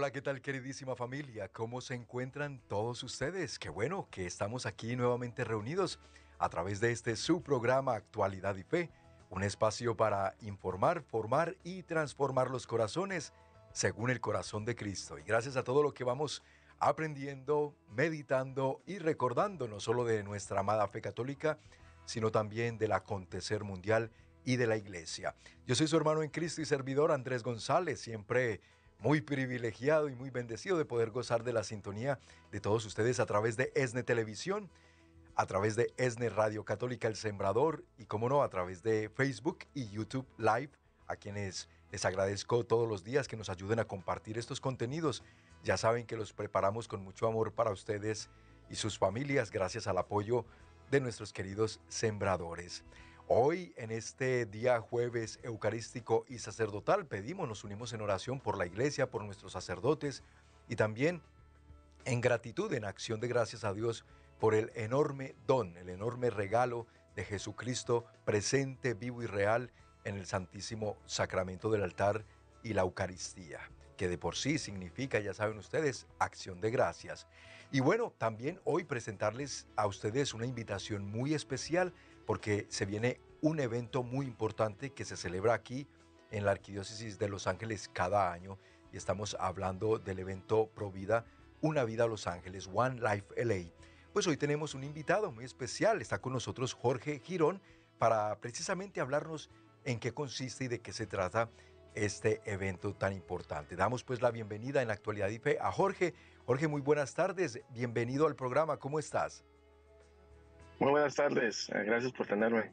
Hola, ¿qué tal queridísima familia? ¿Cómo se encuentran todos ustedes? Qué bueno que estamos aquí nuevamente reunidos a través de este su programa Actualidad y Fe, un espacio para informar, formar y transformar los corazones según el corazón de Cristo. Y gracias a todo lo que vamos aprendiendo, meditando y recordando no solo de nuestra amada fe católica, sino también del acontecer mundial y de la iglesia. Yo soy su hermano en Cristo y servidor Andrés González, siempre muy privilegiado y muy bendecido de poder gozar de la sintonía de todos ustedes a través de ESNE Televisión, a través de ESNE Radio Católica El Sembrador y, como no, a través de Facebook y YouTube Live, a quienes les agradezco todos los días que nos ayuden a compartir estos contenidos. Ya saben que los preparamos con mucho amor para ustedes y sus familias gracias al apoyo de nuestros queridos sembradores. Hoy, en este día jueves eucarístico y sacerdotal, pedimos, nos unimos en oración por la iglesia, por nuestros sacerdotes y también en gratitud, en acción de gracias a Dios por el enorme don, el enorme regalo de Jesucristo presente, vivo y real en el Santísimo Sacramento del altar y la Eucaristía, que de por sí significa, ya saben ustedes, acción de gracias. Y bueno, también hoy presentarles a ustedes una invitación muy especial porque se viene un evento muy importante que se celebra aquí en la Arquidiócesis de Los Ángeles cada año y estamos hablando del evento Provida, Una Vida a Los Ángeles, One Life LA. Pues hoy tenemos un invitado muy especial, está con nosotros Jorge Girón para precisamente hablarnos en qué consiste y de qué se trata este evento tan importante. Damos pues la bienvenida en la actualidad y fe a Jorge. Jorge, muy buenas tardes, bienvenido al programa, ¿cómo estás? Muy buenas tardes, eh, gracias por tenerme.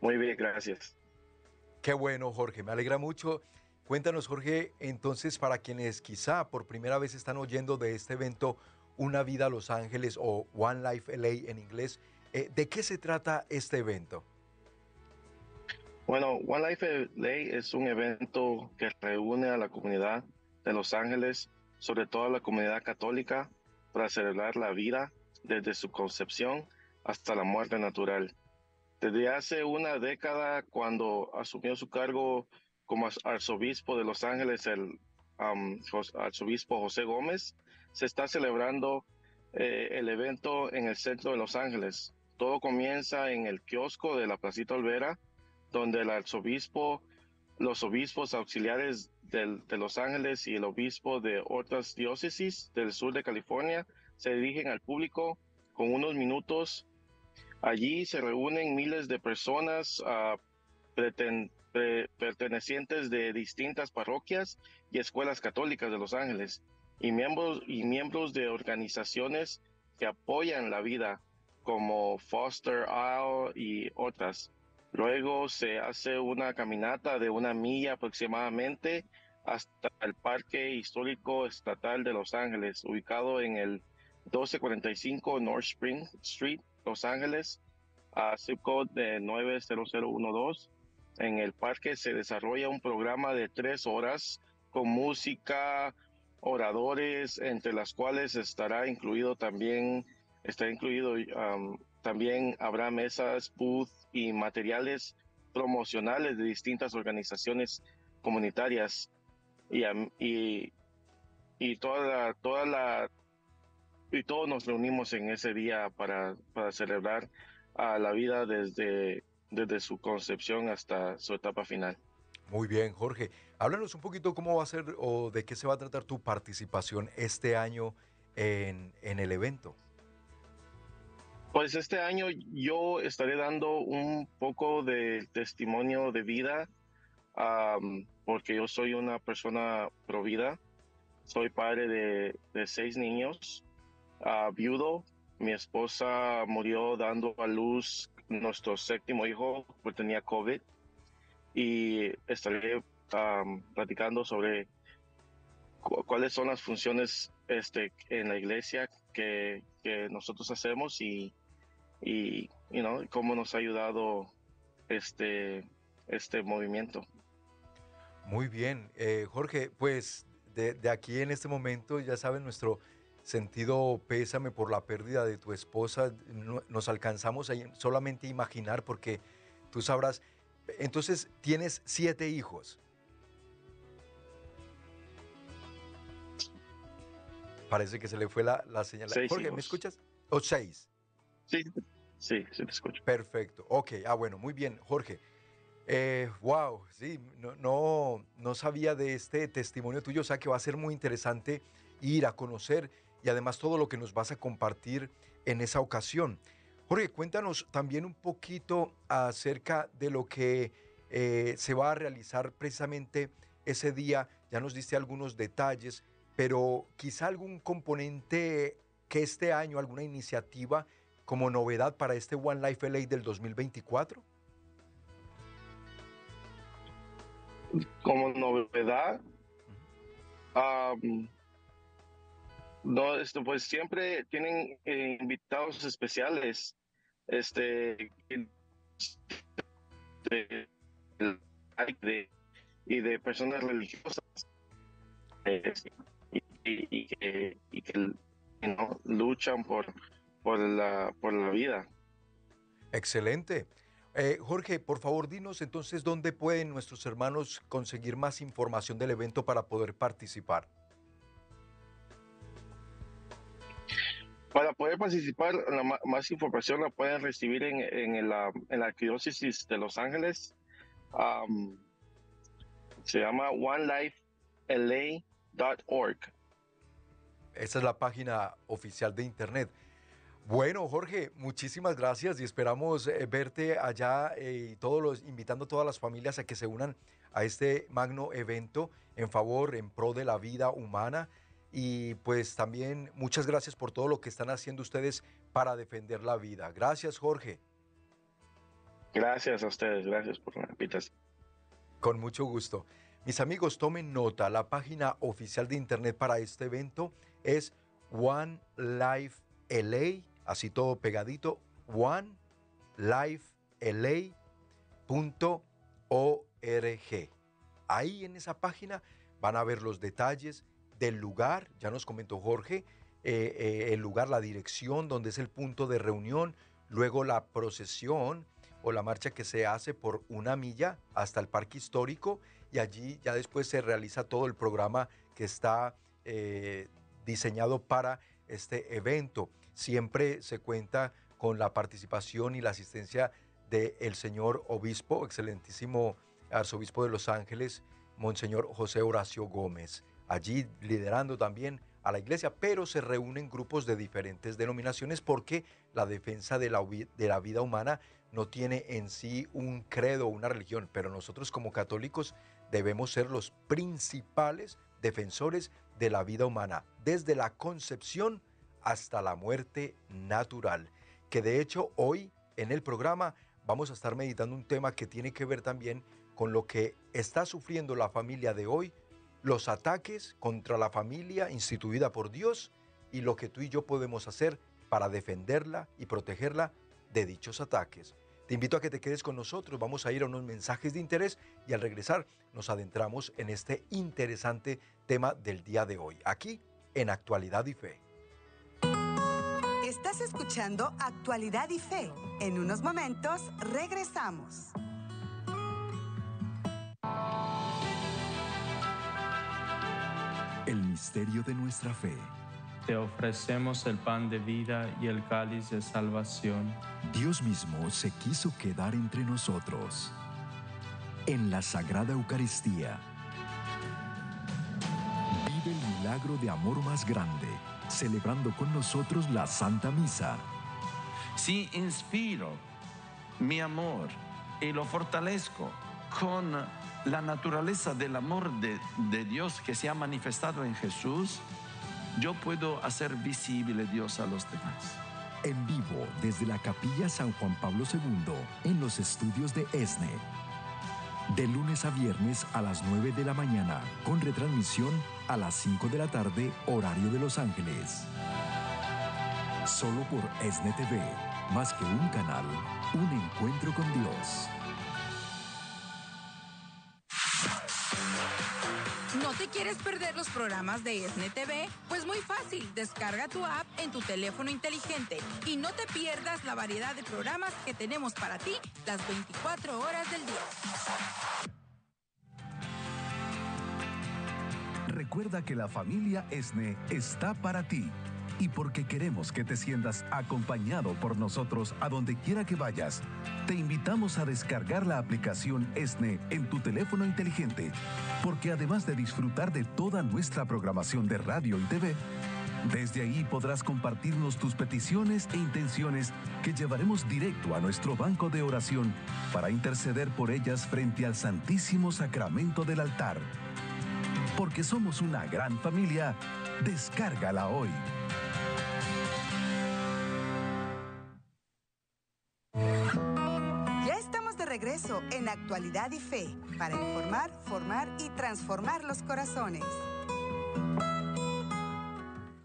Muy bien, gracias. Qué bueno, Jorge, me alegra mucho. Cuéntanos, Jorge, entonces, para quienes quizá por primera vez están oyendo de este evento, Una Vida a Los Ángeles o One Life LA en inglés, eh, ¿de qué se trata este evento? Bueno, One Life LA es un evento que reúne a la comunidad de Los Ángeles, sobre todo a la comunidad católica, para celebrar la vida desde su concepción hasta la muerte natural. Desde hace una década, cuando asumió su cargo como arzobispo de Los Ángeles, el arzobispo José Gómez, se está celebrando eh, el evento en el centro de Los Ángeles. Todo comienza en el kiosco de la Placita Olvera, donde el arzobispo, los obispos auxiliares de Los Ángeles y el obispo de otras diócesis del sur de California se dirigen al público con unos minutos Allí se reúnen miles de personas uh, pertenecientes de distintas parroquias y escuelas católicas de Los Ángeles y miembros, y miembros de organizaciones que apoyan la vida como Foster Isle y otras. Luego se hace una caminata de una milla aproximadamente hasta el Parque Histórico Estatal de Los Ángeles, ubicado en el 1245 North Spring Street los Ángeles, a zip code de 90012. En el parque se desarrolla un programa de tres horas con música, oradores, entre las cuales estará incluido también, está incluido um, también habrá mesas, booth y materiales promocionales de distintas organizaciones comunitarias y, y, y toda toda la y todos nos reunimos en ese día para, para celebrar a la vida desde, desde su concepción hasta su etapa final. Muy bien, Jorge. Háblanos un poquito cómo va a ser o de qué se va a tratar tu participación este año en, en el evento. Pues este año yo estaré dando un poco de testimonio de vida, porque yo soy una persona provida. Soy padre de, de seis niños viudo. Mi esposa murió dando a luz nuestro séptimo hijo, porque tenía COVID. Y estaré platicando sobre cuáles son las funciones este, en la iglesia que, que nosotros hacemos y, y you know, cómo nos ha ayudado este, este movimiento. Muy bien, eh, Jorge, pues de, de, aquí en este momento, ya saben, nuestro sentido pésame por la pérdida de tu esposa, nos alcanzamos a solamente imaginar porque tú sabrás, entonces tienes siete hijos. Parece que se le fue la, la señal. Jorge, ¿me escuchas? ¿O seis? Sí, sí, sí te escucho. Perfecto. Ok, ah, bueno, muy bien, Jorge. Eh, wow, sí, no, no, no sabía de este testimonio tuyo, o sea que va a ser muy interesante ir a conocer y además todo lo que nos vas a compartir en esa ocasión. Jorge, cuéntanos también un poquito acerca de lo que eh, se va a realizar precisamente ese día. Ya nos diste algunos detalles, pero quizá algún componente que este año, alguna iniciativa como novedad para este One Life LA del 2024. Como novedad, no, esto, pues siempre tienen eh, invitados especiales, este, y de personas religiosas y, que, luchan por, por, la, por la vida. Excelente. Eh, Jorge, por favor, dinos entonces dónde pueden nuestros hermanos conseguir más información del evento para poder participar. Para poder participar, más información la pueden recibir en, en, la, en la Arquidiócesis de Los Ángeles. se llama onelifela.org. Esa es la página oficial de internet. Bueno, Jorge, muchísimas gracias y esperamos eh, verte allá eh, y todos los, invitando a todas las familias a que se unan a este magno evento en favor, en pro de la vida humana. Y pues también muchas gracias por todo lo que están haciendo ustedes para defender la vida. Gracias, Jorge. Gracias a ustedes, gracias por la invitación. Con mucho gusto. Mis amigos, tomen nota, la página oficial de internet para este evento es One Life LA así todo pegadito, onelifela.org. Ahí en esa página van a ver los detalles del lugar, ya nos comentó Jorge, eh, eh, el lugar, la dirección donde es el punto de reunión, luego la procesión o la marcha que se hace por una milla hasta el parque histórico y allí ya después se realiza todo el programa que está eh, diseñado para este evento. Siempre se cuenta con la participación y la asistencia del señor obispo, excelentísimo arzobispo de Los Ángeles, Monseñor José Horacio Gómez, allí liderando también a la iglesia, pero se reúnen grupos de diferentes denominaciones porque la defensa de la, vida humana no tiene en sí un credo o una religión, pero nosotros como católicos debemos ser los principales defensores de la vida humana, desde la concepción hasta la muerte natural. Que de hecho hoy en el programa vamos a estar meditando un tema que tiene que ver también con lo que está sufriendo la familia de hoy, los ataques contra la familia instituida por Dios y lo que tú y yo podemos hacer para defenderla y protegerla de dichos ataques. Te invito a que te quedes con nosotros, vamos a ir a unos mensajes de interés y al regresar nos adentramos en este interesante tema del día de hoy, aquí en Actualidad y Fe. Estás escuchando Actualidad y Fe. En unos momentos regresamos. Misterio de nuestra fe. Te ofrecemos el pan de vida y el cáliz de salvación. Dios mismo se quiso quedar entre nosotros. En la Sagrada Eucaristía. Vive el milagro de amor más grande celebrando con nosotros la Santa Misa. Si inspiro mi amor y lo fortalezco con la naturaleza del amor de, Dios que se ha manifestado en Jesús, yo puedo hacer visible Dios a los demás. En vivo desde la Capilla San Juan Pablo II en los estudios de ESNE. De lunes a viernes a las 9 de la mañana, con retransmisión a las 5 de la tarde, horario de Los Ángeles. Solo por ESNE TV, más que un canal, un encuentro con Dios. Programas de ESNE TV? Pues muy fácil, descarga tu app en tu teléfono inteligente y no te pierdas la variedad de programas que tenemos para ti las 24 horas del día. Recuerda que la familia ESNE está para ti. Y porque queremos que te sientas acompañado por nosotros a donde quiera que vayas, te invitamos a descargar la aplicación ESNE en tu teléfono inteligente, porque además de disfrutar de toda nuestra programación de radio y TV, desde ahí podrás compartirnos tus peticiones e intenciones que llevaremos directo a nuestro banco de oración para interceder por ellas frente al Santísimo Sacramento del altar. Porque somos una gran familia, descárgala hoy. Ya estamos de regreso en Actualidad y Fe para informar, formar y transformar los corazones.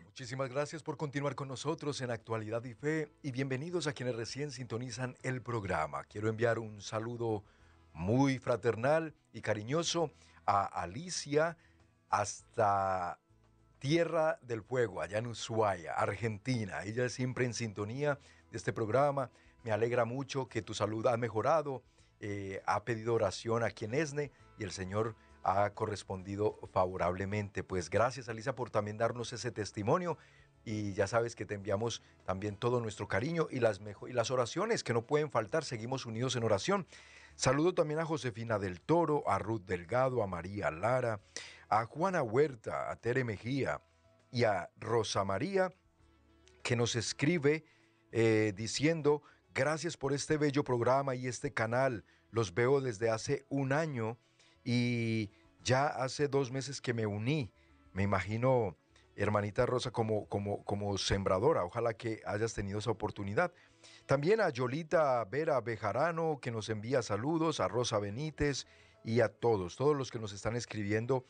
Muchísimas gracias por continuar con nosotros en Actualidad y Fe y bienvenidos a quienes recién sintonizan el programa. Quiero enviar un saludo muy fraternal y cariñoso a Alicia hasta Tierra del Fuego, allá en Ushuaia, Argentina. Ella es siempre en sintonía de este programa. Me alegra mucho que tu salud ha mejorado. eh, ha pedido oración aquí en ESNE y el Señor ha correspondido favorablemente. Pues gracias, Alicia, por también darnos ese testimonio. Y ya sabes que te enviamos también todo nuestro cariño y las, y las oraciones que no pueden faltar. Seguimos unidos en oración. Saludo también a Josefina del Toro, a Ruth Delgado, a María Lara, a Juana Huerta, a Tere Mejía y a Rosa María, que nos escribe eh, diciendo, gracias por este bello programa y este canal. Los veo desde hace un año y ya hace dos meses que me uní. Me imagino, hermanita Rosa, como, como, como sembradora. Ojalá que hayas tenido esa oportunidad. También a Yolita Vera Bejarano, que nos envía saludos, a Rosa Benítez y a todos, todos los que nos están escribiendo,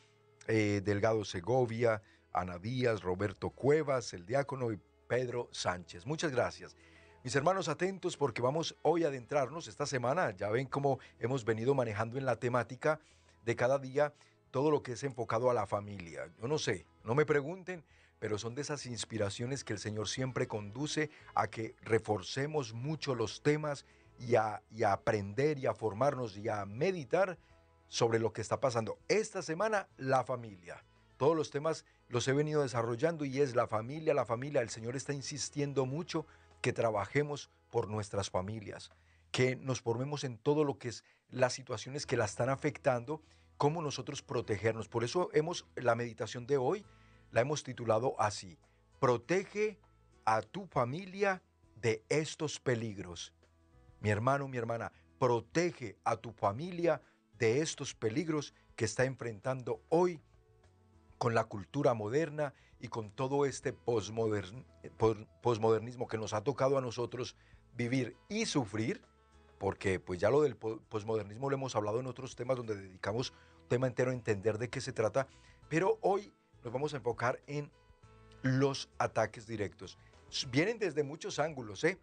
eh, Delgado Segovia, Ana Díaz, Roberto Cuevas, el diácono y Pedro Sánchez. Muchas gracias. Mis hermanos, atentos porque vamos hoy a adentrarnos esta semana. Ya ven cómo hemos venido manejando en la temática de cada día todo lo que es enfocado a la familia. Yo no sé, no me pregunten, pero son de esas inspiraciones que el Señor siempre conduce a que reforcemos mucho los temas y a, y aprender y a formarnos y a meditar sobre lo que está pasando. Esta semana, la familia. Todos los temas los he venido desarrollando y es la familia, la familia. El Señor está insistiendo mucho que trabajemos por nuestras familias, que nos formemos en todo lo que es las situaciones que la están afectando, cómo nosotros protegernos. Por eso hemos la meditación de hoy la hemos titulado así: Protege a tu familia de estos peligros. Mi hermano, mi hermana, protege a tu familia de estos peligros que está enfrentando hoy con la cultura moderna y con todo este posmodern- pos- posmodernismo que nos ha tocado a nosotros vivir y sufrir, porque pues ya lo del po- posmodernismo lo hemos hablado en otros temas donde dedicamos tema entero a entender de qué se trata, pero hoy nos vamos a enfocar en los ataques directos. Vienen desde muchos ángulos, ¿eh?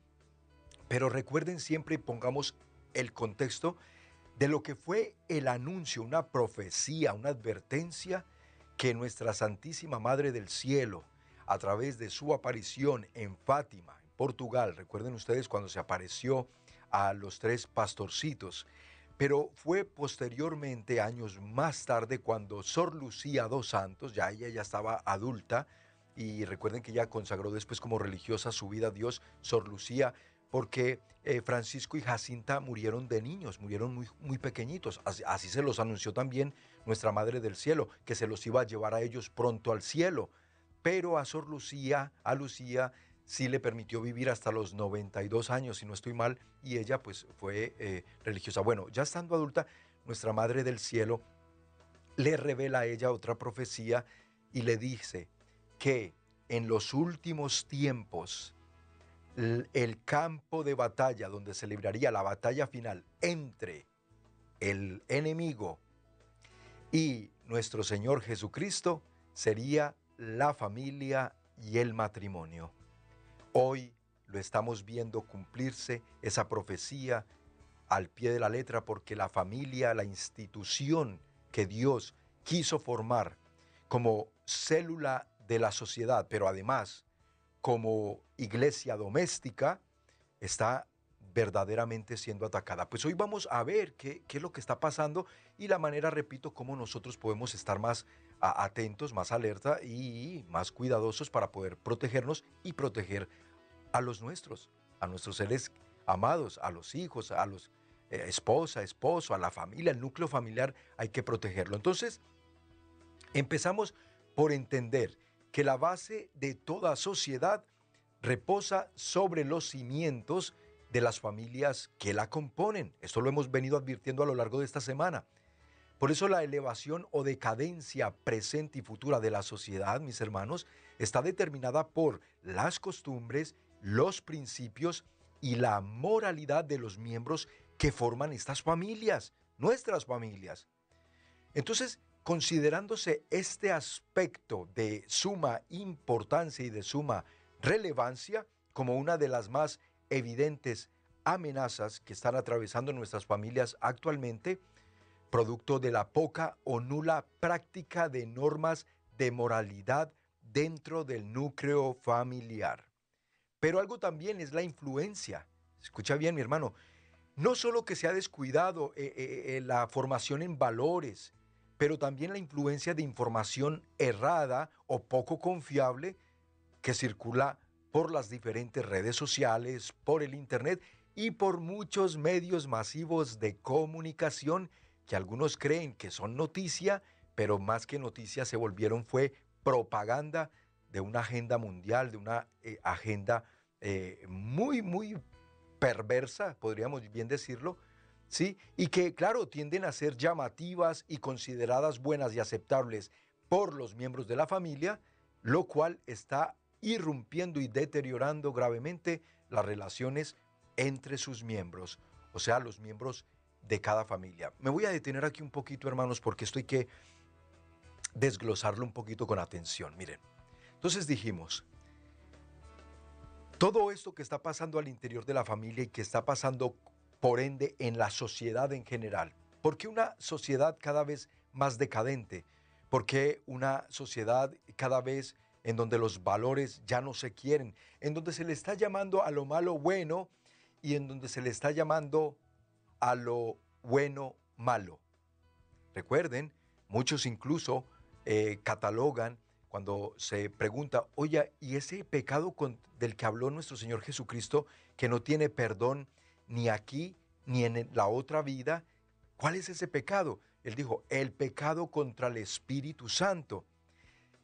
Pero recuerden siempre y pongamos el contexto de lo que fue el anuncio, una profecía, una advertencia que nuestra Santísima Madre del Cielo, a través de su aparición en Fátima, en Portugal, recuerden ustedes cuando se apareció a los tres pastorcitos, pero fue posteriormente, años más tarde, cuando Sor Lucía dos Santos, ya ella ya estaba adulta, y recuerden que ella consagró después como religiosa su vida a Dios, Sor Lucía, porque eh, Francisco y Jacinta murieron de niños, murieron muy, muy pequeñitos. Así, se los anunció también nuestra Madre del Cielo, que se los iba a llevar a ellos pronto al cielo. Pero a Sor Lucía, a Lucía, sí le permitió vivir hasta los 92 años, si no estoy mal, y ella pues fue eh, religiosa. Bueno, ya estando adulta, nuestra Madre del Cielo le revela a ella otra profecía y le dice que en los últimos tiempos el campo de batalla donde se libraría la batalla final entre el enemigo y nuestro Señor Jesucristo sería la familia y el matrimonio. Hoy lo estamos viendo cumplirse esa profecía al pie de la letra porque la familia, la institución que Dios quiso formar como célula de la sociedad, pero además como iglesia doméstica, está verdaderamente siendo atacada. Pues hoy vamos a ver qué, es lo que está pasando y la manera, repito, cómo nosotros podemos estar más atentos, más alerta y más cuidadosos para poder protegernos y proteger a los nuestros, a nuestros seres amados, a los hijos, a los eh, esposa, esposo, a la familia, el núcleo familiar, hay que protegerlo. Entonces, empezamos por entender que la base de toda sociedad reposa sobre los cimientos de las familias que la componen. Esto lo hemos venido advirtiendo a lo largo de esta semana. Por eso la elevación o decadencia presente y futura de la sociedad, mis hermanos, está determinada por las costumbres, los principios y la moralidad de los miembros que forman estas familias, nuestras familias. Entonces, considerándose este aspecto de suma importancia y de suma relevancia como una de las más evidentes amenazas que están atravesando nuestras familias actualmente, producto de la poca o nula práctica de normas de moralidad dentro del núcleo familiar. Pero algo también es la influencia. Escucha bien, mi hermano. No solo que se ha descuidado eh, eh, eh, la formación en valores, pero también la influencia de información errada o poco confiable que circula por las diferentes redes sociales, por el Internet y por muchos medios masivos de comunicación que algunos creen que son noticia, pero más que noticia se volvieron fue propaganda de una agenda mundial, de una eh, agenda eh, muy, muy perversa, podríamos bien decirlo, ¿sí? Y que, claro, tienden a ser llamativas y consideradas buenas y aceptables por los miembros de la familia, lo cual está irrumpiendo y deteriorando gravemente las relaciones entre sus miembros, o sea, los miembros de cada familia. Me voy a detener aquí un poquito, hermanos, porque esto hay que desglosarlo un poquito con atención. Miren, entonces dijimos, todo esto que está pasando al interior de la familia y que está pasando por ende en la sociedad en general, ¿por qué una sociedad cada vez más decadente? ¿Por qué una sociedad cada vez en donde los valores ya no se quieren, en donde se le está llamando a lo malo bueno y en donde se le está llamando a lo bueno malo. Recuerden, muchos incluso eh, catalogan cuando se pregunta, oye, ¿y ese pecado del que habló nuestro Señor Jesucristo, que no tiene perdón ni aquí ni en la otra vida, cuál es ese pecado? Él dijo, el pecado contra el Espíritu Santo.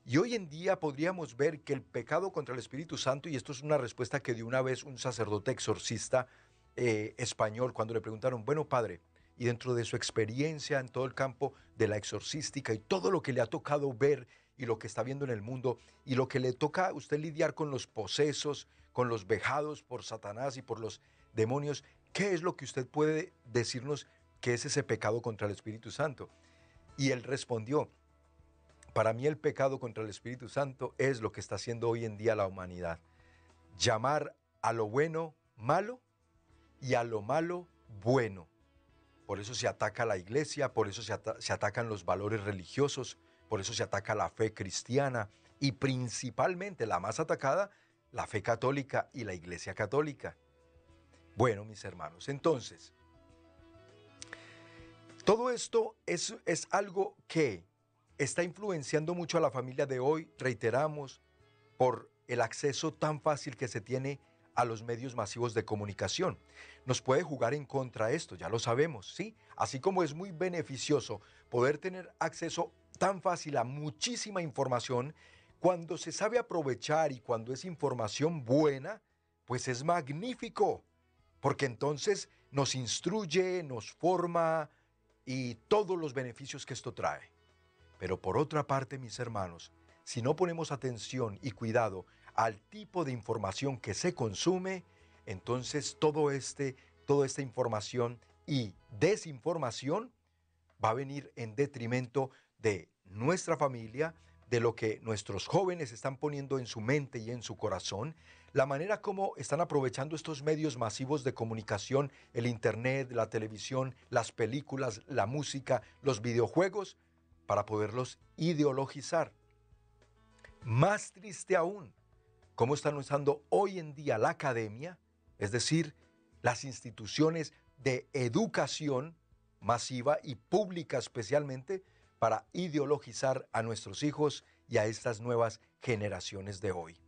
Y hoy en día podríamos ver que el pecado contra el Espíritu Santo, y esto es una respuesta que dio una vez un sacerdote exorcista eh, español cuando le preguntaron, bueno padre, y dentro de su experiencia en todo el campo de la exorcística y todo lo que le ha tocado ver y lo que está viendo en el mundo y lo que le toca a usted lidiar con los posesos, con los vejados por Satanás y por los demonios, ¿qué es lo que usted puede decirnos que es ese pecado contra el Espíritu Santo? Y él respondió, para mí el pecado contra el Espíritu Santo es lo que está haciendo hoy en día la humanidad. Llamar a lo bueno malo y a lo malo bueno. Por eso se ataca la iglesia, por eso se, atacan los valores religiosos, por eso se ataca la fe cristiana y principalmente la más atacada, la fe católica y la iglesia católica. Bueno, mis hermanos, entonces, todo esto es, es algo que está influenciando mucho a la familia de hoy, reiteramos, por el acceso tan fácil que se tiene a los medios masivos de comunicación. Nos puede jugar en contra esto, ya lo sabemos, ¿sí? Así como es muy beneficioso poder tener acceso tan fácil a muchísima información, cuando se sabe aprovechar y cuando es información buena, pues es magnífico, porque entonces nos instruye, nos forma y todos los beneficios que esto trae. Pero por otra parte, mis hermanos, si no ponemos atención y cuidado al tipo de información que se consume, entonces todo este, toda esta información y desinformación va a venir en detrimento de nuestra familia, de lo que nuestros jóvenes están poniendo en su mente y en su corazón, la manera como están aprovechando estos medios masivos de comunicación, el Internet, la televisión, las películas, la música, los videojuegos, para poderlos ideologizar. Más triste aún, cómo están usando hoy en día la academia, es decir, las instituciones de educación masiva y pública especialmente para ideologizar a nuestros hijos y a estas nuevas generaciones de hoy.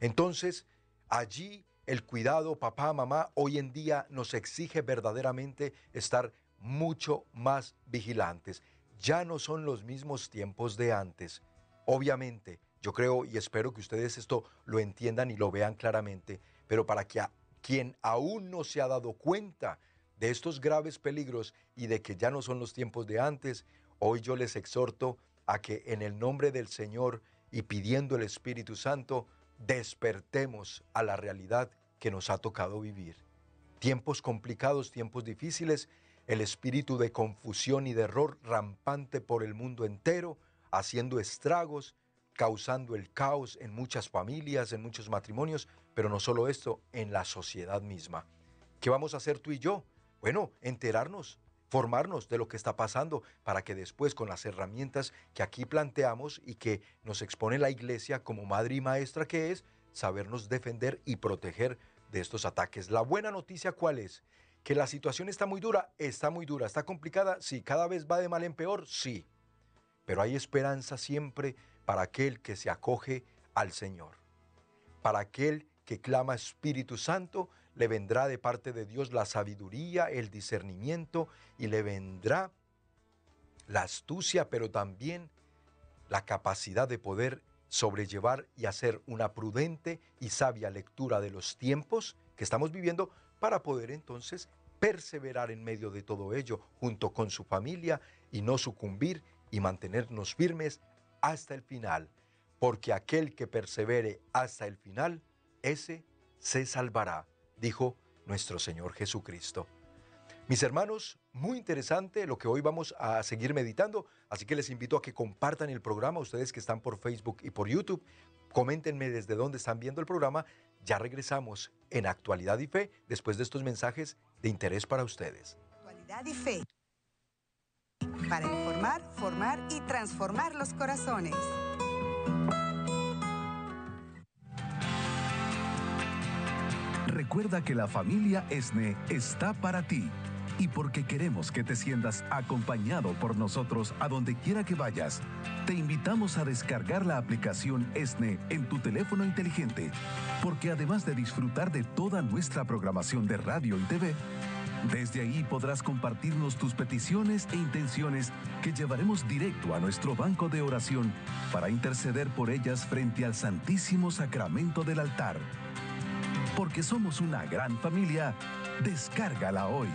Entonces, allí el cuidado, papá, mamá, hoy en día nos exige verdaderamente estar mucho más vigilantes. Ya no son los mismos tiempos de antes. Obviamente, yo creo y espero que ustedes esto lo entiendan y lo vean claramente, pero para que a quien aún no se ha dado cuenta de estos graves peligros y de que ya no son los tiempos de antes, hoy yo les exhorto a que en el nombre del Señor y pidiendo el Espíritu Santo, despertemos a la realidad que nos ha tocado vivir. Tiempos complicados, tiempos difíciles, el espíritu de confusión y de error rampante por el mundo entero, haciendo estragos, causando el caos en muchas familias, en muchos matrimonios, pero no solo esto, en la sociedad misma. ¿Qué vamos a hacer tú y yo? Bueno, enterarnos, formarnos de lo que está pasando para que después con las herramientas que aquí planteamos y que nos expone la iglesia como madre y maestra que es, sabernos defender y proteger de estos ataques. La buena noticia cuál es? Que la situación está muy dura, está muy dura, está complicada, sí, cada vez va de mal en peor, sí. Pero hay esperanza siempre para aquel que se acoge al Señor. Para aquel que clama Espíritu Santo, le vendrá de parte de Dios la sabiduría, el discernimiento y le vendrá la astucia, pero también la capacidad de poder sobrellevar y hacer una prudente y sabia lectura de los tiempos que estamos viviendo para poder entonces perseverar en medio de todo ello junto con su familia y no sucumbir y mantenernos firmes hasta el final, porque aquel que persevere hasta el final, ese se salvará, dijo nuestro Señor Jesucristo. Mis hermanos, muy interesante lo que hoy vamos a seguir meditando, así que les invito a que compartan el programa, ustedes que están por Facebook y por YouTube, coméntenme desde dónde están viendo el programa ya regresamos en Actualidad y Fe después de estos mensajes de interés para ustedes. Actualidad y Fe. Para informar, formar y transformar los corazones. Recuerda que la familia ESNE está para ti y porque queremos que te sientas acompañado por nosotros a donde quiera que vayas, te invitamos a descargar la aplicación ESNE en tu teléfono inteligente, porque además de disfrutar de toda nuestra programación de radio y TV, desde ahí podrás compartirnos tus peticiones e intenciones que llevaremos directo a nuestro banco de oración para interceder por ellas frente al Santísimo Sacramento del altar. Porque somos una gran familia, descárgala hoy.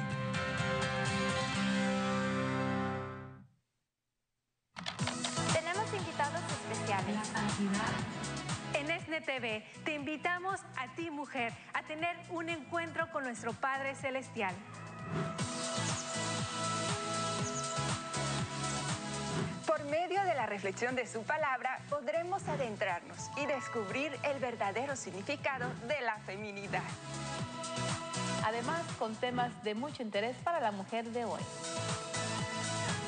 En ESNE TV te invitamos a ti, mujer, a tener un encuentro con nuestro Padre Celestial. Reflexión de su palabra, podremos adentrarnos y descubrir el verdadero significado de la feminidad. Además, con temas de mucho interés para la mujer de hoy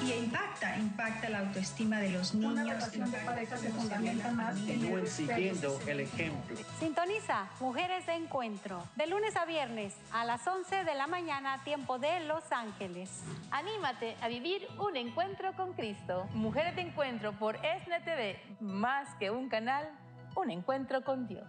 y impacta, impacta la autoestima de los niños. Una relación de pareja se fundamenta más en siguiendo el ejemplo. Sintoniza Mujeres de Encuentro, de lunes a viernes a las 11 de la mañana, tiempo de Los Ángeles. Anímate a vivir un encuentro con Cristo. Mujeres de Encuentro por ESNE TV, más que un canal, un encuentro con Dios.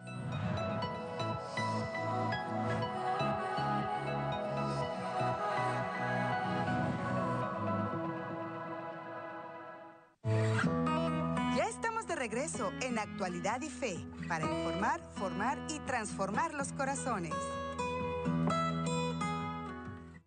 En Actualidad y Fe para informar, formar y transformar los corazones.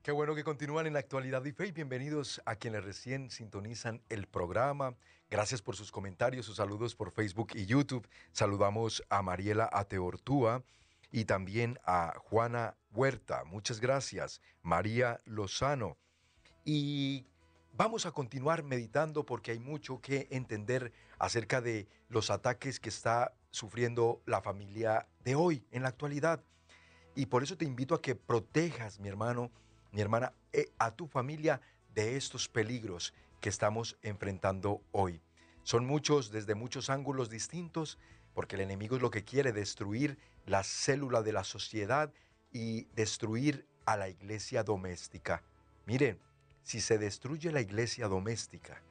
Qué bueno que continúan en Actualidad y Fe bienvenidos a quienes recién sintonizan el programa. Gracias por sus comentarios, sus saludos por Facebook y YouTube. Saludamos a Mariela Ateortúa y también a Juana Huerta. Muchas gracias. María Lozano. Y Vamos a continuar meditando porque hay mucho que entender acerca de los ataques que está sufriendo la familia de hoy, en la actualidad. Y por eso te invito a que protejas, mi hermano, mi hermana, eh, a tu familia de estos peligros que estamos enfrentando hoy. Son muchos desde muchos ángulos distintos, porque el enemigo es lo que quiere, destruir la célula de la sociedad y destruir a la iglesia doméstica. Miren, si se destruye la iglesia doméstica,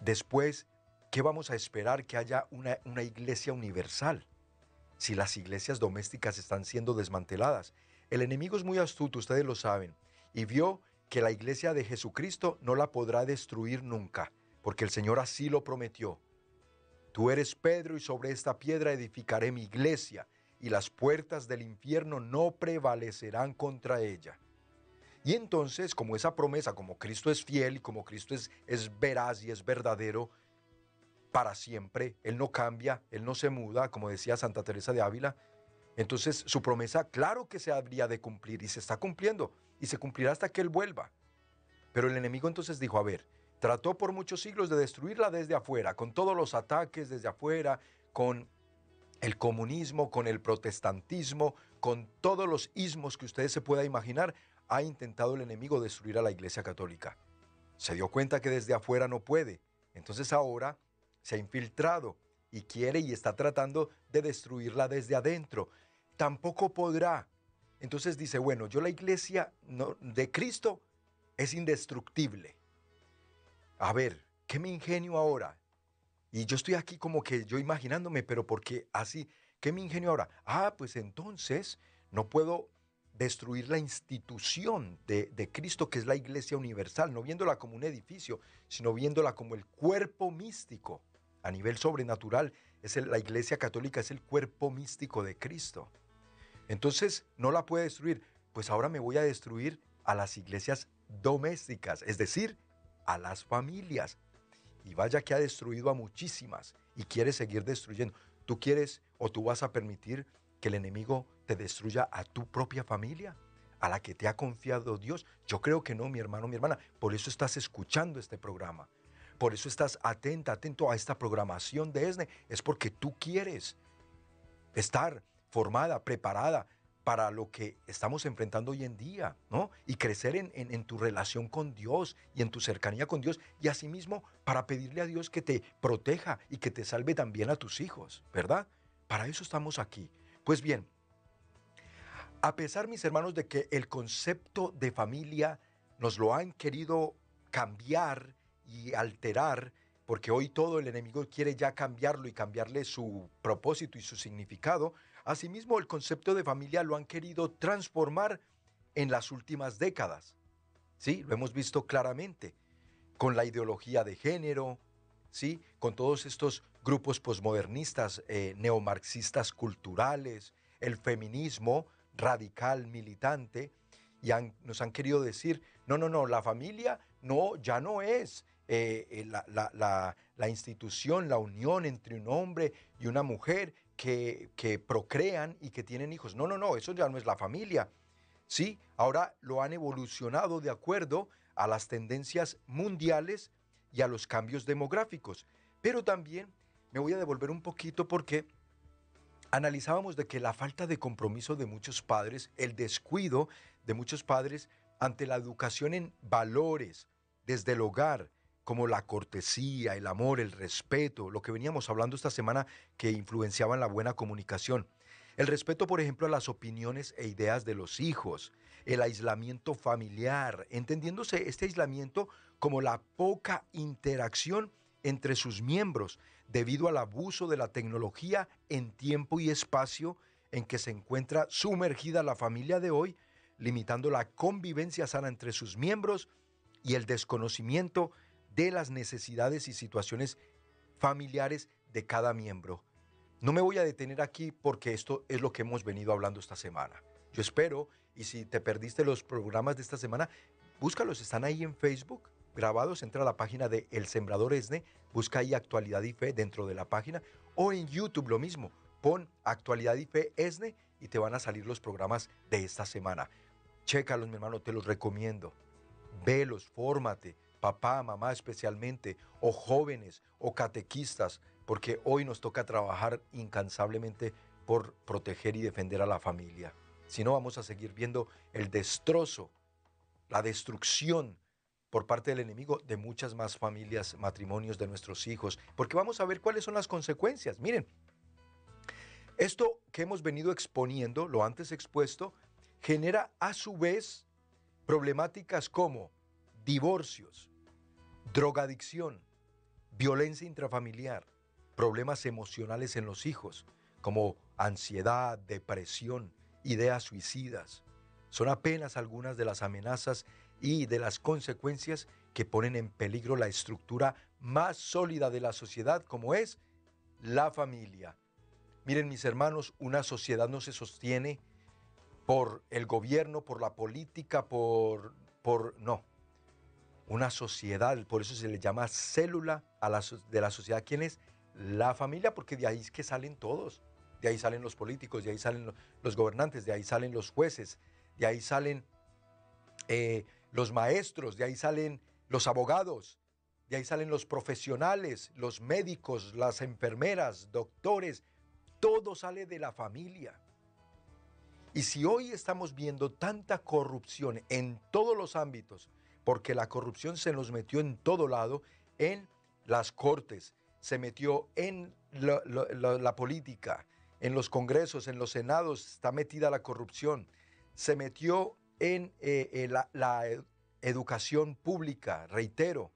después, ¿qué vamos a esperar que haya una, iglesia universal? Si las iglesias domésticas están siendo desmanteladas. El enemigo es muy astuto, ustedes lo saben, y vio que la iglesia de Jesucristo no la podrá destruir nunca, porque el Señor así lo prometió. Tú eres Pedro y sobre esta piedra edificaré mi iglesia y las puertas del infierno no prevalecerán contra ella. Y entonces, como esa promesa, como Cristo es fiel y como Cristo es, es veraz y es verdadero para siempre, Él no cambia, Él no se muda, como decía Santa Teresa de Ávila, entonces su promesa, claro que se habría de cumplir y se está cumpliendo y se cumplirá hasta que Él vuelva. Pero el enemigo entonces dijo, a ver, Trató por muchos siglos de destruirla desde afuera, con todos los ataques desde afuera, con el comunismo, con el protestantismo, con todos los ismos que ustedes se puedan imaginar, ha intentado el enemigo destruir a la Iglesia Católica. Se dio cuenta que desde afuera no puede. Entonces ahora se ha infiltrado y quiere y está tratando de destruirla desde adentro. Tampoco podrá. Entonces dice, bueno, yo la iglesia de Cristo es indestructible a ver, ¿qué me ingenio ahora? Y yo estoy aquí como que yo imaginándome, pero ¿por qué así? ¿Qué me ingenio ahora? Ah, pues entonces no puedo destruir la institución de, Cristo, que es la iglesia universal, no viéndola como un edificio, sino viéndola como el cuerpo místico a nivel sobrenatural. Es la iglesia católica es el cuerpo místico de Cristo. Entonces no la puede destruir. Pues ahora me voy a destruir a las iglesias domésticas, es decir, a las familias. Y vaya que ha destruido a muchísimas y quiere seguir destruyendo. ¿Tú quieres o tú vas a permitir que el enemigo te destruya a tu propia familia? ¿A la que te ha confiado Dios? Yo creo que no, mi hermano, mi hermana. Por eso estás escuchando este programa. Por eso estás atenta, atento a esta programación de ESNE. Es porque tú quieres estar formada, preparada, para lo que estamos enfrentando hoy en día, ¿no? Y crecer en, tu relación con Dios y en tu cercanía con Dios y asimismo para pedirle a Dios que te proteja y que te salve también a tus hijos, ¿verdad? Para eso estamos aquí. Pues bien, a pesar, mis hermanos, de que el concepto de familia nos lo han querido cambiar y alterar, porque hoy todo el enemigo quiere ya cambiarlo y cambiarle su propósito y su significado, Asimismo, el concepto de familia lo han querido transformar en las últimas décadas. Sí, lo hemos visto claramente con la ideología de género, sí, con todos estos grupos posmodernistas, eh, neomarxistas culturales, el feminismo radical militante, y nos han querido decir, no, no, no, la familia no, ya no es eh, eh, la, la institución, la unión entre un hombre y una mujer, que, procrean y que tienen hijos. No, no, no, eso ya no es la familia. Sí, ahora lo han evolucionado de acuerdo a las tendencias mundiales y a los cambios demográficos. Pero también me voy a devolver un poquito porque analizábamos de que la falta de compromiso de muchos padres, el descuido de muchos padres ante la educación en valores desde el hogar, como la cortesía, el amor, el respeto, lo que veníamos hablando esta semana que influenciaban la buena comunicación. El respeto, por ejemplo, a las opiniones e ideas de los hijos, el aislamiento familiar, entendiéndose este aislamiento como la poca interacción entre sus miembros debido al abuso de la tecnología en tiempo y espacio en que se encuentra sumergida la familia de hoy, limitando la convivencia sana entre sus miembros y el desconocimiento de las necesidades y situaciones familiares de cada miembro. No me voy a detener aquí porque esto es lo que hemos venido hablando esta semana. Yo espero, y si te perdiste los programas de esta semana, búscalos, están ahí en Facebook grabados, entra a la página de El Sembrador Esne, busca ahí Actualidad y Fe dentro de la página, o en YouTube lo mismo, pon Actualidad y Fe Esne y te van a salir los programas de esta semana. Chécalos, mi hermano, te los recomiendo. Velos, fórmate, papá, mamá especialmente, o jóvenes, o catequistas, porque hoy nos toca trabajar incansablemente por proteger y defender a la familia. Si no, vamos a seguir viendo el destrozo, la destrucción por parte del enemigo de muchas más familias, matrimonios de nuestros hijos, porque vamos a ver cuáles son las consecuencias. Miren, esto que hemos venido exponiendo, lo antes expuesto, genera a su vez problemáticas como divorcios, drogadicción, violencia intrafamiliar, problemas emocionales en los hijos, como ansiedad, depresión, ideas suicidas. Son apenas algunas de las amenazas y de las consecuencias que ponen en peligro la estructura más sólida de la sociedad como es la familia. Miren mis hermanos, una sociedad no se sostiene por el gobierno, por la política, por... por no. Una sociedad, por eso se le llama célula de la sociedad. ¿Quién es? La familia, porque de ahí es que salen todos. De ahí salen los políticos, de ahí salen los gobernantes, de ahí salen los jueces, de ahí salen eh, los maestros, de ahí salen los abogados, de ahí salen los profesionales, los médicos, las enfermeras, doctores, todo sale de la familia. Y si hoy estamos viendo tanta corrupción en todos los ámbitos, porque la corrupción se nos metió en todo lado, en las cortes, se metió en la, política, en los congresos, en los senados, está metida la corrupción, se metió en eh, eh, la, la educación pública, reitero.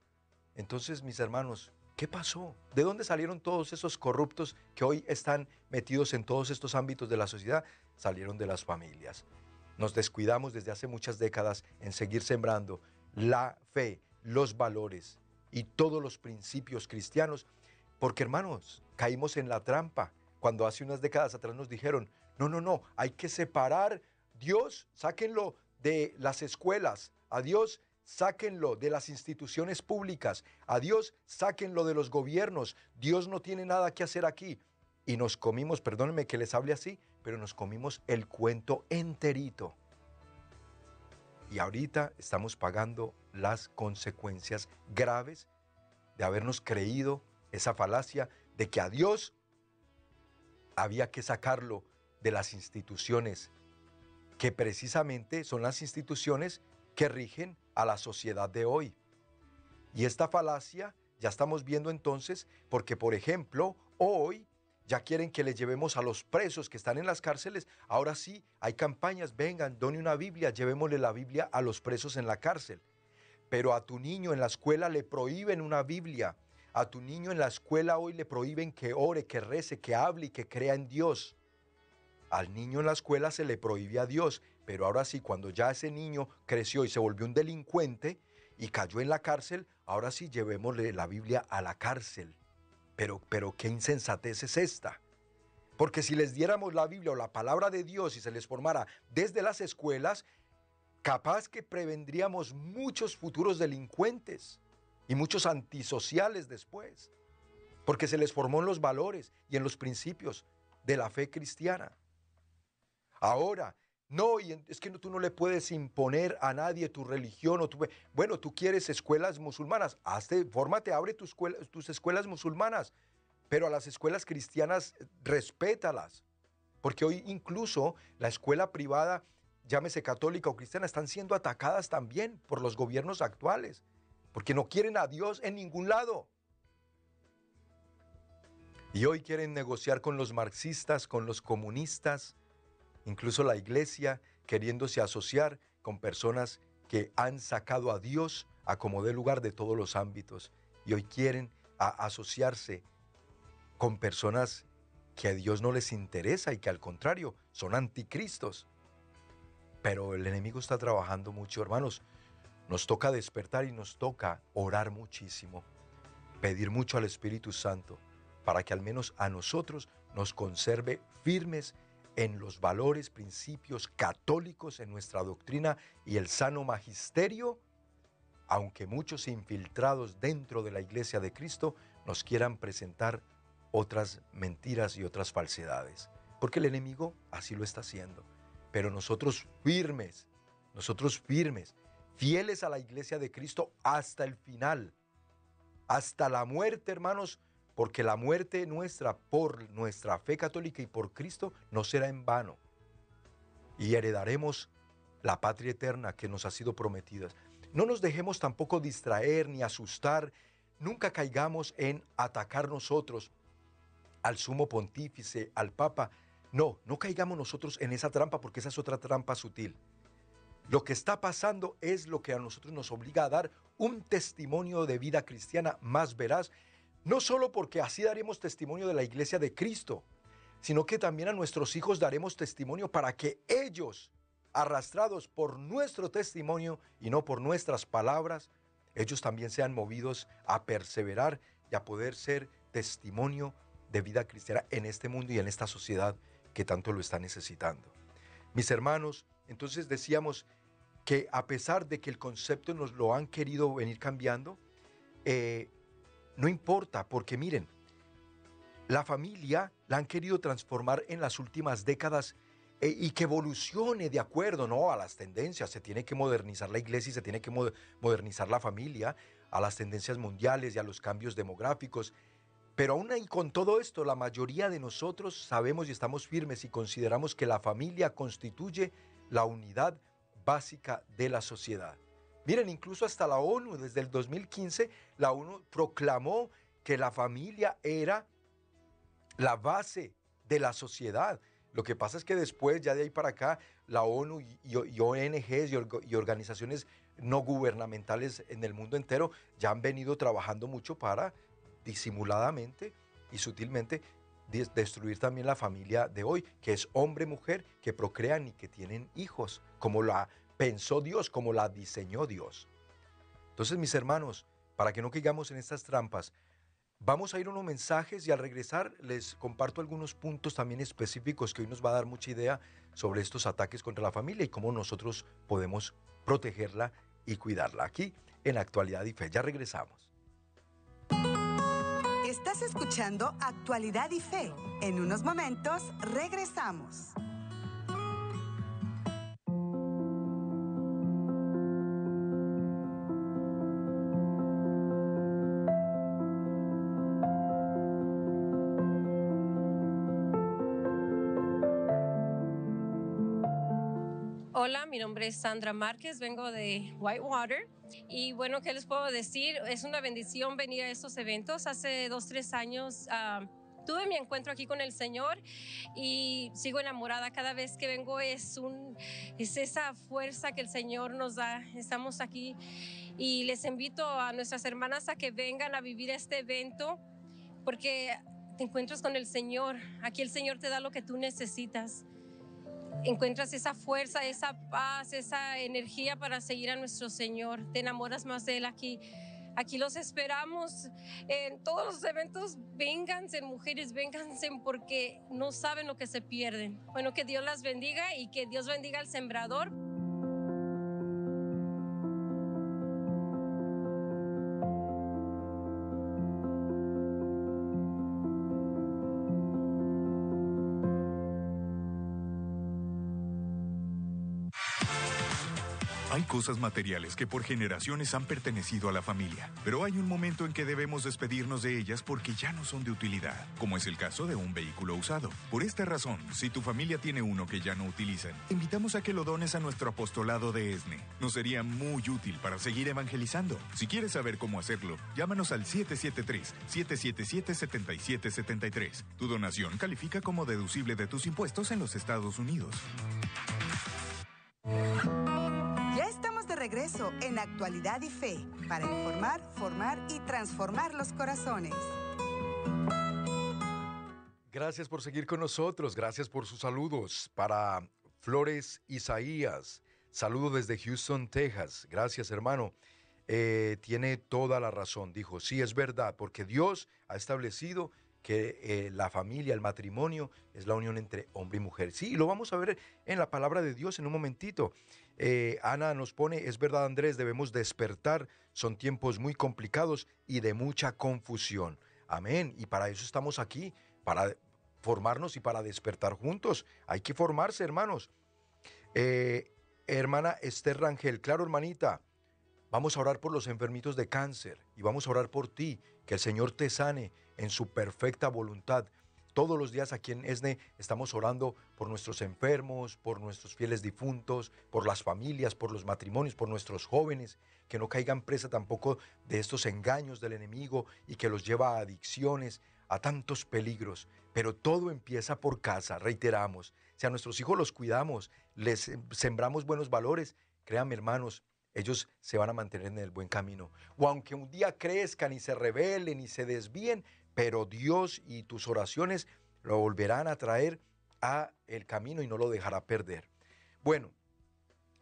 Entonces, mis hermanos, ¿qué pasó? ¿De dónde salieron todos esos corruptos que hoy están metidos en todos estos ámbitos de la sociedad? Salieron de las familias. Nos descuidamos desde hace muchas décadas en seguir sembrando la fe, los valores y todos los principios cristianos, porque hermanos, caímos en la trampa. Cuando hace unas décadas atrás nos dijeron, no, no, no, hay que separar. Dios, sáquenlo de las escuelas, a Dios sáquenlo de las instituciones públicas, a Dios sáquenlo de los gobiernos, Dios no tiene nada que hacer aquí. Y nos comimos, perdónenme que les hable así, pero nos comimos el cuento enterito. Y ahorita estamos pagando las consecuencias graves de habernos creído esa falacia de que a Dios había que sacarlo de las instituciones, que precisamente son las instituciones que rigen a la sociedad de hoy. Y esta falacia ya estamos viendo entonces porque, por ejemplo, hoy ya quieren que le llevemos a los presos que están en las cárceles. Ahora sí, hay campañas, vengan, done una Biblia, llevémosle la Biblia a los presos en la cárcel. Pero a tu niño en la escuela le prohíben una Biblia. A tu niño en la escuela hoy le prohíben que ore, que rece, que hable y que crea en Dios. Al niño en la escuela se le prohíbe a Dios, pero ahora sí, cuando ya ese niño creció y se volvió un delincuente y cayó en la cárcel, ahora sí llevémosle la Biblia a la cárcel. Pero, pero qué insensatez es esta. Porque si les diéramos la Biblia o la palabra de Dios y se les formara desde las escuelas, capaz que prevendríamos muchos futuros delincuentes y muchos antisociales después. Porque se les formó en los valores y en los principios de la fe cristiana. Ahora, no, y es que tú no le puedes imponer a nadie tu religión o tu... Bueno, tú quieres escuelas musulmanas, hazte, fórmate, abre tus escuelas, tus escuelas musulmanas, pero a las escuelas cristianas respétalas, porque hoy incluso la escuela privada, llámese católica o cristiana, están siendo atacadas también por los gobiernos actuales, porque no quieren a Dios en ningún lado. Y hoy quieren negociar con los marxistas, con los comunistas, incluso la iglesia queriéndose asociar con personas que han sacado a Dios a como de lugar de todos los ámbitos y hoy quieren asociarse con personas que a Dios no les interesa y que al contrario son anticristos. Pero el enemigo está trabajando mucho, hermanos. Nos toca despertar y nos toca orar muchísimo, pedir mucho al Espíritu Santo para que al menos a nosotros nos conserve firmes en los valores, principios católicos, en nuestra doctrina y el sano magisterio, aunque muchos infiltrados dentro de la iglesia de Cristo nos quieran presentar otras mentiras y otras falsedades. Porque el enemigo así lo está haciendo. Pero nosotros firmes, nosotros firmes, fieles a la iglesia de Cristo hasta el final, hasta la muerte, hermanos, porque la muerte nuestra por nuestra fe católica y por Cristo no será en vano. Y heredaremos la patria eterna que nos ha sido prometida. No nos dejemos tampoco distraer ni asustar, nunca caigamos en atacar nosotros al sumo pontífice, al papa. No, no caigamos nosotros en esa trampa porque esa es otra trampa sutil. Lo que está pasando es lo que a nosotros nos obliga a dar un testimonio de vida cristiana más veraz, no solo porque así daremos testimonio de la iglesia de Cristo, sino que también a nuestros hijos daremos testimonio para que ellos, arrastrados por nuestro testimonio y no por nuestras palabras, ellos también sean movidos a perseverar y a poder ser testimonio de vida cristiana en este mundo y en esta sociedad que tanto lo está necesitando. Mis hermanos, entonces decíamos que a pesar de que el concepto nos lo han querido venir cambiando, eh, no importa, porque miren, la familia la han querido transformar en las últimas décadas eh, y que evolucione de acuerdo ¿no? a las tendencias. Se tiene que modernizar la iglesia y se tiene que modernizar la familia a las tendencias mundiales y a los cambios demográficos. Pero aún y con todo esto, la mayoría de nosotros sabemos y estamos firmes y consideramos que la familia constituye la unidad básica de la sociedad. Miren, incluso hasta la ONU, desde el 2015, la ONU proclamó que la familia era la base de la sociedad. Lo que pasa es que después, ya de ahí para acá, la ONU y, ONGs y, organizaciones no gubernamentales en el mundo entero ya han venido trabajando mucho para disimuladamente y sutilmente destruir también la familia de hoy, que es hombre-mujer, que procrean y que tienen hijos, como la pensó Dios, como la diseñó Dios. Entonces, mis hermanos, para que no caigamos en estas trampas, Vamos a ir a unos mensajes y al regresar les comparto algunos puntos también específicos que hoy nos va a dar mucha idea sobre estos ataques contra la familia y cómo nosotros podemos protegerla y cuidarla. Aquí en Actualidad y Fe. Ya regresamos. Estás escuchando Actualidad y Fe. En unos momentos regresamos. Hola, mi nombre es Sandra Márquez, vengo de Whitewater y bueno, ¿qué les puedo decir? Es una bendición venir a estos eventos. Hace dos, tres años ah, tuve mi encuentro aquí con el Señor y sigo enamorada. Cada vez que vengo es, es esa fuerza que el Señor nos da. Estamos aquí y les invito a nuestras hermanas a que vengan a vivir este evento porque te encuentras con el Señor. Aquí el Señor te da lo que tú necesitas encuentras esa fuerza, esa paz, esa energía para seguir a nuestro Señor. Te enamoras más de Él aquí. Aquí los esperamos en todos los eventos. Vénganse, mujeres, vénganse porque no saben lo que se pierden. Bueno, que Dios las bendiga y que Dios bendiga al sembrador. Cosas materiales que por generaciones han pertenecido a la familia, pero hay un momento en que debemos despedirnos de ellas porque ya no son de utilidad, como es el caso de un vehículo usado. Por esta razón, si tu familia tiene uno que ya no utilizan, invitamos a que lo dones a nuestro apostolado de ESNE. Nos sería muy útil para seguir evangelizando. Si quieres saber cómo hacerlo, llámanos al 773-777-7773. Tu donación califica como deducible de tus impuestos en los Estados Unidos en Actualidad y Fe para informar, formar y transformar los corazones. Gracias por seguir con nosotros, gracias por sus saludos. Para Flores Isaías, saludo desde Houston, Texas. Gracias, hermano. Eh, tiene toda la razón, dijo, sí es verdad, porque Dios ha establecido que eh, la familia, el matrimonio, es la unión entre hombre y mujer. Sí, lo vamos a ver en la palabra de Dios en un momentito. Eh, Ana nos pone, es verdad Andrés, debemos despertar, son tiempos muy complicados y de mucha confusión. Amén. Y para eso estamos aquí, para formarnos y para despertar juntos. Hay que formarse, hermanos. Eh, hermana Esther Rangel, claro, hermanita, vamos a orar por los enfermitos de cáncer y vamos a orar por ti, que el Señor te sane en su perfecta voluntad. Todos los días aquí en ESNE estamos orando por nuestros enfermos, por nuestros fieles difuntos, por las familias, por los matrimonios, por nuestros jóvenes, que no caigan presa tampoco de estos engaños del enemigo y que los lleva a adicciones, a tantos peligros, pero todo empieza por casa, reiteramos. Si a nuestros hijos los cuidamos, les sembramos buenos valores, créanme hermanos, ellos se van a mantener en el buen camino. O aunque un día crezcan y se rebelen y se desvíen, pero Dios y tus oraciones lo volverán a traer a el camino y no lo dejará perder. Bueno,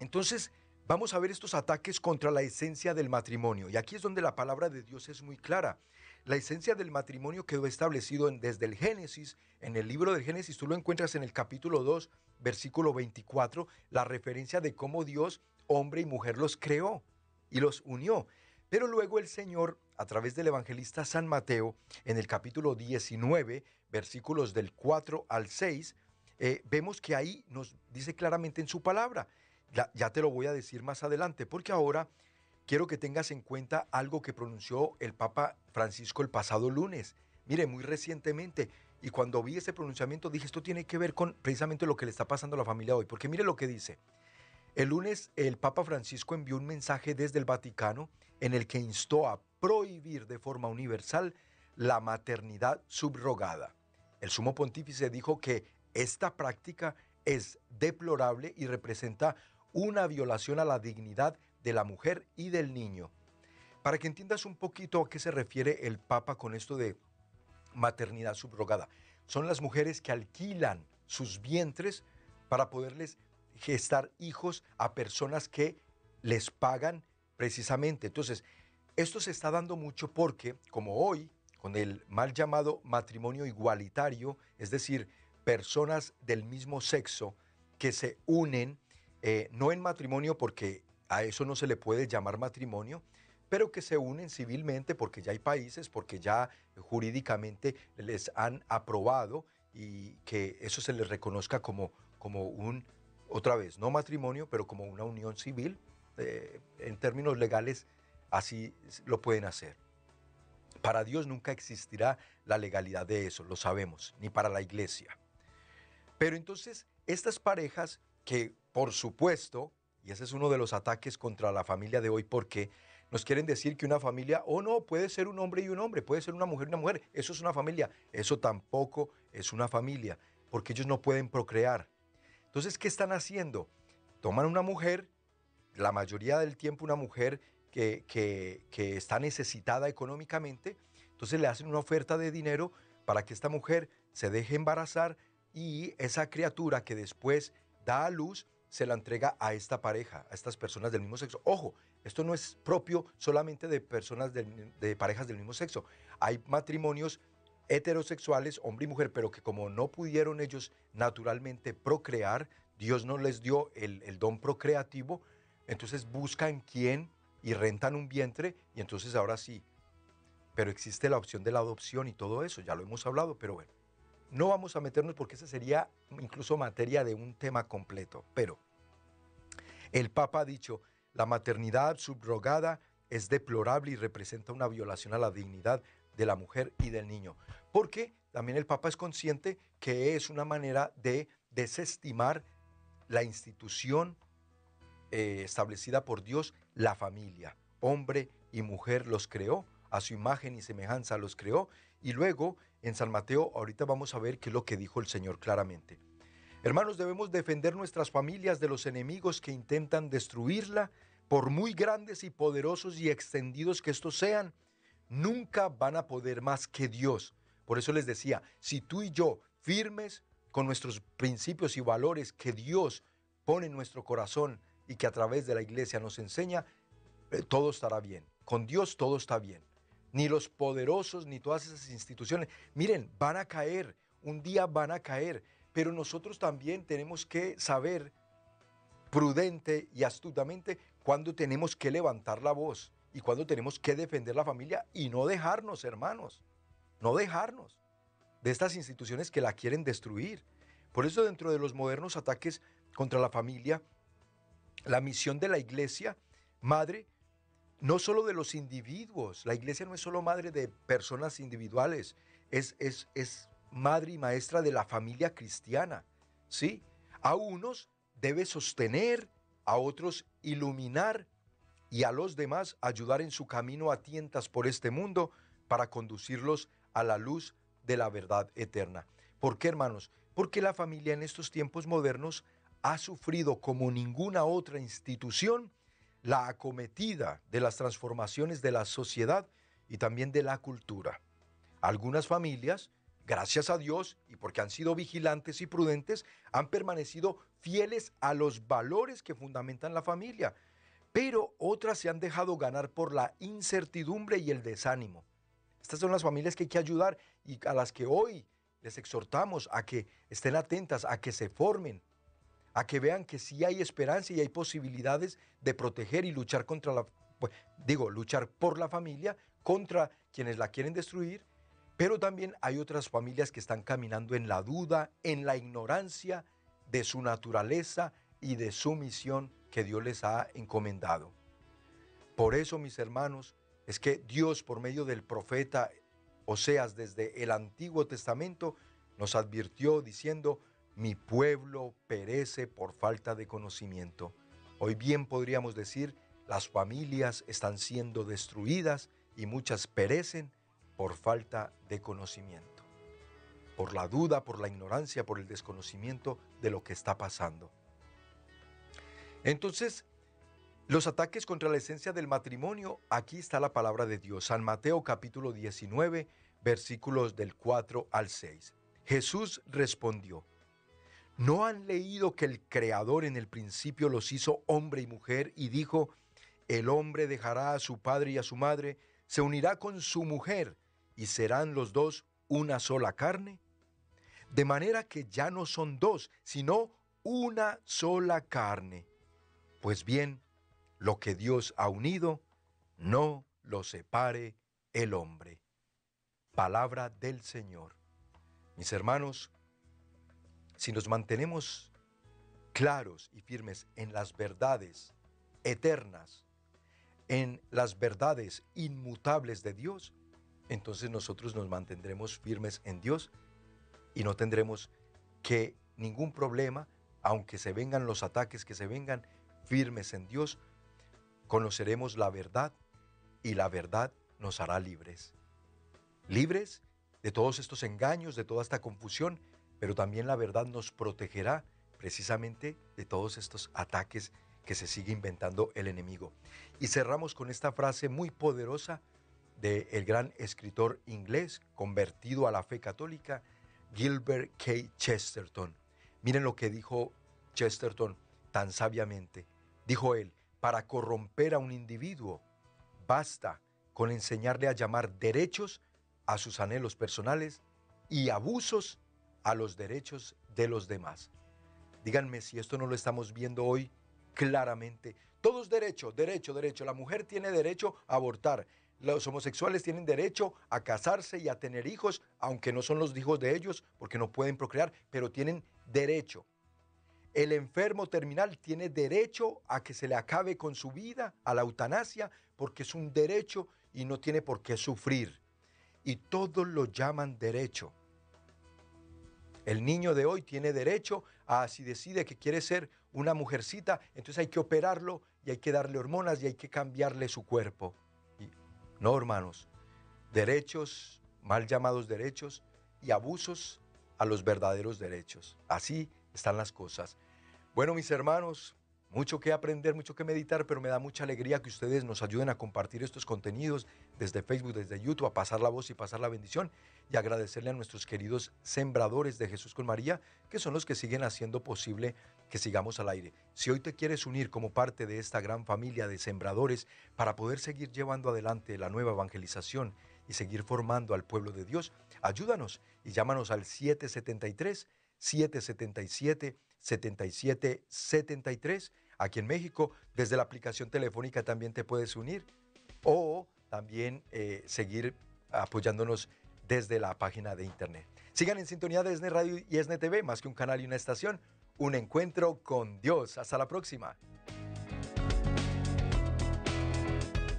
entonces vamos a ver estos ataques contra la esencia del matrimonio. Y aquí es donde la palabra de Dios es muy clara. La esencia del matrimonio quedó establecido desde el Génesis, en el libro del Génesis, tú lo encuentras en el capítulo 2, versículo 24, la referencia de cómo Dios hombre y mujer los creó y los unió. Pero luego el Señor, a través del evangelista San Mateo, en el capítulo 19, versículos del 4 al 6, eh, vemos que ahí nos dice claramente en su palabra, ya, ya te lo voy a decir más adelante, porque ahora quiero que tengas en cuenta algo que pronunció el Papa Francisco el pasado lunes. Mire, muy recientemente, y cuando vi ese pronunciamiento dije, esto tiene que ver con precisamente lo que le está pasando a la familia hoy, porque mire lo que dice. El lunes el Papa Francisco envió un mensaje desde el Vaticano en el que instó a prohibir de forma universal la maternidad subrogada. El sumo pontífice dijo que esta práctica es deplorable y representa una violación a la dignidad de la mujer y del niño. Para que entiendas un poquito a qué se refiere el Papa con esto de maternidad subrogada, son las mujeres que alquilan sus vientres para poderles gestar hijos a personas que les pagan precisamente. Entonces, esto se está dando mucho porque, como hoy, con el mal llamado matrimonio igualitario, es decir, personas del mismo sexo que se unen, eh, no en matrimonio porque a eso no se le puede llamar matrimonio, pero que se unen civilmente porque ya hay países, porque ya jurídicamente les han aprobado y que eso se les reconozca como, como un otra vez, no matrimonio, pero como una unión civil, eh, en términos legales, así lo pueden hacer. Para Dios nunca existirá la legalidad de eso, lo sabemos, ni para la iglesia. Pero entonces, estas parejas que, por supuesto, y ese es uno de los ataques contra la familia de hoy, porque nos quieren decir que una familia, o oh no, puede ser un hombre y un hombre, puede ser una mujer y una mujer, eso es una familia, eso tampoco es una familia, porque ellos no pueden procrear. Entonces, ¿qué están haciendo? Toman una mujer, la mayoría del tiempo una mujer que, está necesitada económicamente, entonces le hacen una oferta de dinero para que esta mujer se deje embarazar y esa criatura que después da a luz se la entrega a esta pareja, a estas personas del mismo sexo. Ojo, esto no es propio solamente de personas de parejas del mismo sexo. Hay matrimonios heterosexuales, hombre y mujer, pero que como no pudieron ellos naturalmente procrear, Dios no les dio el, don procreativo, entonces buscan quién y rentan un vientre y entonces ahora sí. Pero existe la opción de la adopción y todo eso, ya lo hemos hablado, pero bueno, no vamos a meternos porque esa sería incluso materia de un tema completo. Pero el Papa ha dicho, la maternidad subrogada es deplorable y representa una violación a la dignidad de la mujer y del niño. Porque también el Papa es consciente que es una manera de desestimar la institución eh, establecida por Dios, la familia. Hombre y mujer los creó, a su imagen y semejanza los creó. Y luego en San Mateo, ahorita vamos a ver qué es lo que dijo el Señor claramente. Hermanos, debemos defender nuestras familias de los enemigos que intentan destruirla, por muy grandes y poderosos y extendidos que estos sean nunca van a poder más que Dios. Por eso les decía, si tú y yo firmes con nuestros principios y valores que Dios pone en nuestro corazón y que a través de la iglesia nos enseña, eh, todo estará bien. Con Dios todo está bien. Ni los poderosos ni todas esas instituciones, miren, van a caer, un día van a caer, pero nosotros también tenemos que saber prudente y astutamente cuándo tenemos que levantar la voz y cuando tenemos que defender la familia y no dejarnos, hermanos, no dejarnos de estas instituciones que la quieren destruir. Por eso dentro de los modernos ataques contra la familia, la misión de la iglesia, madre, no solo de los individuos, la iglesia no es solo madre de personas individuales, es, es, es madre y maestra de la familia cristiana, ¿sí? A unos debe sostener, a otros iluminar y a los demás ayudar en su camino a tientas por este mundo para conducirlos a la luz de la verdad eterna. ¿Por qué, hermanos? Porque la familia en estos tiempos modernos ha sufrido como ninguna otra institución la acometida de las transformaciones de la sociedad y también de la cultura. Algunas familias, gracias a Dios y porque han sido vigilantes y prudentes, han permanecido fieles a los valores que fundamentan la familia, pero otras se han dejado ganar por la incertidumbre y el desánimo. Estas son las familias que hay que ayudar y a las que hoy les exhortamos a que estén atentas, a que se formen, a que vean que sí hay esperanza y hay posibilidades de proteger y luchar contra la, digo, luchar por la familia, contra quienes la quieren destruir, pero también hay otras familias que están caminando en la duda, en la ignorancia de su naturaleza y de su misión que Dios les ha encomendado. Por eso, mis hermanos, es que Dios por medio del profeta Oseas desde el Antiguo Testamento nos advirtió diciendo, mi pueblo perece por falta de conocimiento. Hoy bien podríamos decir, las familias están siendo destruidas y muchas perecen por falta de conocimiento, por la duda, por la ignorancia, por el desconocimiento de lo que está pasando. Entonces, los ataques contra la esencia del matrimonio, aquí está la palabra de Dios. San Mateo capítulo 19, versículos del 4 al 6. Jesús respondió, ¿no han leído que el Creador en el principio los hizo hombre y mujer y dijo, el hombre dejará a su padre y a su madre, se unirá con su mujer y serán los dos una sola carne? De manera que ya no son dos, sino una sola carne. Pues bien, lo que Dios ha unido, no lo separe el hombre. Palabra del Señor. Mis hermanos, si nos mantenemos claros y firmes en las verdades eternas, en las verdades inmutables de Dios, entonces nosotros nos mantendremos firmes en Dios y no tendremos que ningún problema, aunque se vengan los ataques que se vengan, firmes en Dios, conoceremos la verdad y la verdad nos hará libres. Libres de todos estos engaños, de toda esta confusión, pero también la verdad nos protegerá precisamente de todos estos ataques que se sigue inventando el enemigo. Y cerramos con esta frase muy poderosa del el gran escritor inglés convertido a la fe católica, Gilbert K. Chesterton. Miren lo que dijo Chesterton tan sabiamente. Dijo él, para corromper a un individuo, basta con enseñarle a llamar derechos a sus anhelos personales y abusos a los derechos de los demás. Díganme si esto no lo estamos viendo hoy claramente. Todos derecho, derecho, derecho. La mujer tiene derecho a abortar. Los homosexuales tienen derecho a casarse y a tener hijos, aunque no son los hijos de ellos porque no pueden procrear, pero tienen derecho. El enfermo terminal tiene derecho a que se le acabe con su vida, a la eutanasia, porque es un derecho y no tiene por qué sufrir. Y todos lo llaman derecho. El niño de hoy tiene derecho a, si decide que quiere ser una mujercita, entonces hay que operarlo y hay que darle hormonas y hay que cambiarle su cuerpo. no, hermanos, derechos, mal llamados derechos, y abusos a los verdaderos derechos. Así están las cosas. Bueno, mis hermanos, mucho que aprender, mucho que meditar, pero me da mucha alegría que ustedes nos ayuden a compartir estos contenidos desde Facebook, desde YouTube, a pasar la voz y pasar la bendición y agradecerle a nuestros queridos sembradores de Jesús con María, que son los que siguen haciendo posible que sigamos al aire. Si hoy te quieres unir como parte de esta gran familia de sembradores para poder seguir llevando adelante la nueva evangelización y seguir formando al pueblo de Dios, ayúdanos y llámanos al 773 777 7773 aquí en México. Desde la aplicación telefónica también te puedes unir o también eh, seguir apoyándonos desde la página de internet. Sigan en sintonía de ESNE Radio y ESNE TV, más que un canal y una estación, un encuentro con Dios. Hasta la próxima.